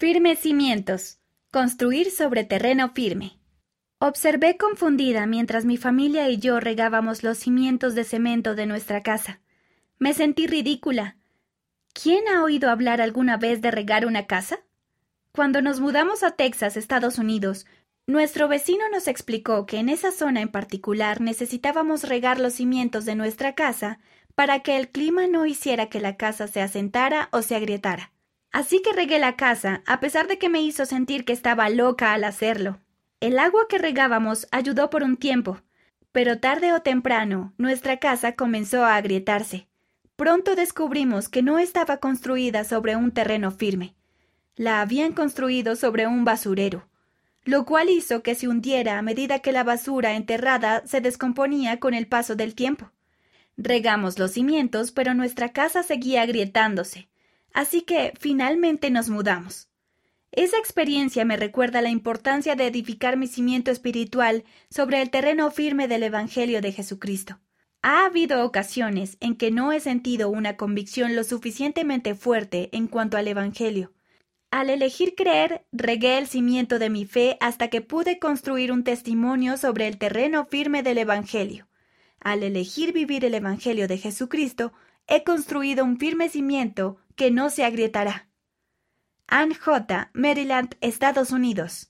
Firmes cimientos. Construir sobre terreno firme. Observé confundida mientras mi familia y yo regábamos los cimientos de cemento de nuestra casa. Me sentí ridícula. ¿Quién ha oído hablar alguna vez de regar una casa? Cuando nos mudamos a Texas, Estados Unidos, nuestro vecino nos explicó que en esa zona en particular necesitábamos regar los cimientos de nuestra casa para que el clima no hiciera que la casa se asentara o se agrietara. Así que regué la casa, a pesar de que me hizo sentir que estaba loca al hacerlo. El agua que regábamos ayudó por un tiempo, pero tarde o temprano nuestra casa comenzó a agrietarse. Pronto descubrimos que no estaba construida sobre un terreno firme. La habían construido sobre un basurero, lo cual hizo que se hundiera a medida que la basura enterrada se descomponía con el paso del tiempo. Regamos los cimientos, pero nuestra casa seguía agrietándose. Así que finalmente nos mudamos. Esa experiencia me recuerda la importancia de edificar mi cimiento espiritual sobre el terreno firme del Evangelio de Jesucristo. Ha habido ocasiones en que no he sentido una convicción lo suficientemente fuerte en cuanto al Evangelio. Al elegir creer, regué el cimiento de mi fe hasta que pude construir un testimonio sobre el terreno firme del Evangelio. Al elegir vivir el Evangelio de Jesucristo, he construido un firme cimiento que no se agrietará. Ann J., Maryland, Estados Unidos.